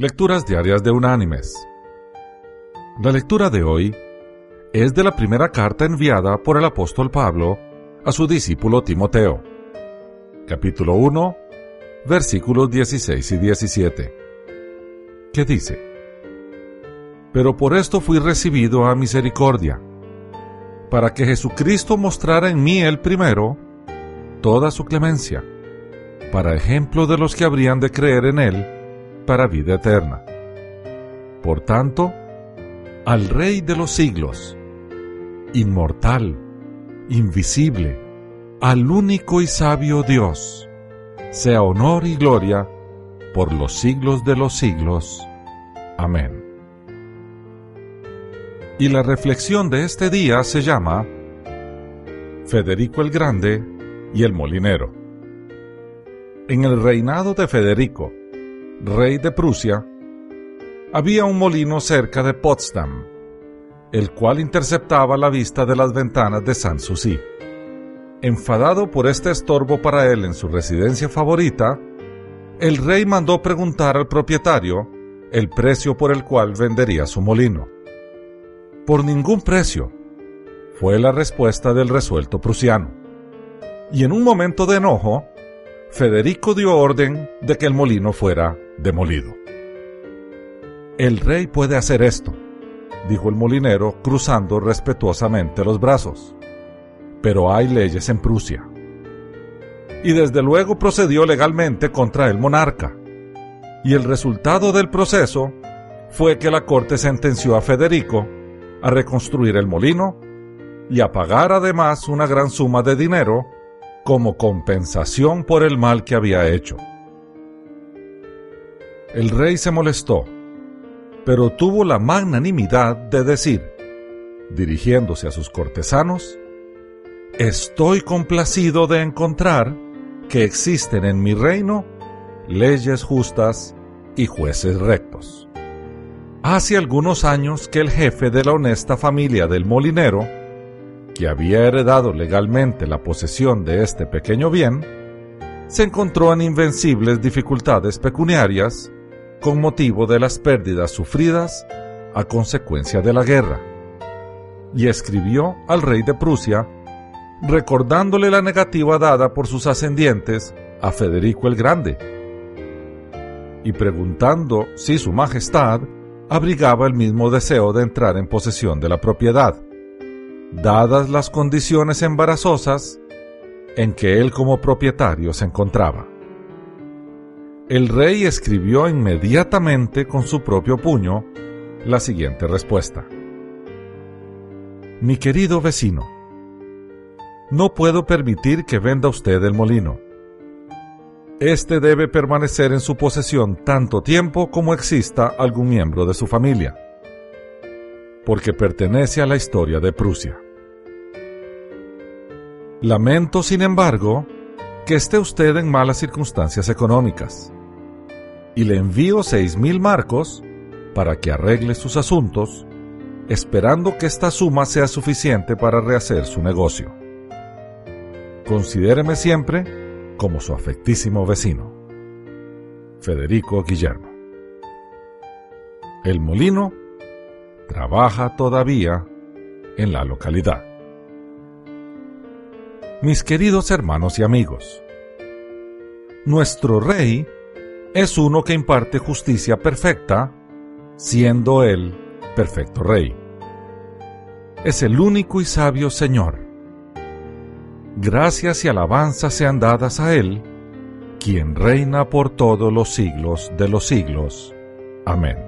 Lecturas Diarias de Unánimes. La lectura de hoy es de la primera carta enviada por el apóstol Pablo a su discípulo Timoteo, capítulo 1, versículos 16 y 17, que dice, Pero por esto fui recibido a misericordia, para que Jesucristo mostrara en mí el primero toda su clemencia, para ejemplo de los que habrían de creer en él, para vida eterna. Por tanto, al Rey de los siglos, inmortal, invisible, al único y sabio Dios, sea honor y gloria por los siglos de los siglos. Amén. Y la reflexión de este día se llama Federico el Grande y el Molinero. En el reinado de Federico, rey de Prusia, había un molino cerca de Potsdam, el cual interceptaba la vista de las ventanas de Sanssouci. Enfadado por este estorbo para él en su residencia favorita, el rey mandó preguntar al propietario el precio por el cual vendería su molino. Por ningún precio, fue la respuesta del resuelto prusiano. Y en un momento de enojo, Federico dio orden de que el molino fuera demolido. El rey puede hacer esto, dijo el molinero cruzando respetuosamente los brazos, pero hay leyes en Prusia. Y desde luego procedió legalmente contra el monarca, y el resultado del proceso fue que la corte sentenció a Federico a reconstruir el molino y a pagar además una gran suma de dinero como compensación por el mal que había hecho. El rey se molestó, pero tuvo la magnanimidad de decir, dirigiéndose a sus cortesanos, Estoy complacido de encontrar que existen en mi reino leyes justas y jueces rectos. Hace algunos años que el jefe de la honesta familia del molinero, que había heredado legalmente la posesión de este pequeño bien, se encontró en invencibles dificultades pecuniarias con motivo de las pérdidas sufridas a consecuencia de la guerra, y escribió al rey de Prusia recordándole la negativa dada por sus ascendientes a Federico el Grande, y preguntando si su majestad abrigaba el mismo deseo de entrar en posesión de la propiedad, dadas las condiciones embarazosas en que él como propietario se encontraba. El rey escribió inmediatamente con su propio puño la siguiente respuesta. Mi querido vecino, no puedo permitir que venda usted el molino. Este debe permanecer en su posesión tanto tiempo como exista algún miembro de su familia, porque pertenece a la historia de Prusia. Lamento, sin embargo, que esté usted en malas circunstancias económicas y le envío seis mil marcos para que arregle sus asuntos, esperando que esta suma sea suficiente para rehacer su negocio. Considéreme siempre como su afectísimo vecino. Federico Guillermo. El molino trabaja todavía en la localidad. Mis queridos hermanos y amigos, nuestro rey es uno que imparte justicia perfecta, siendo Él perfecto Rey. Es el único y sabio Señor. Gracias y alabanzas sean dadas a Él, quien reina por todos los siglos de los siglos. Amén.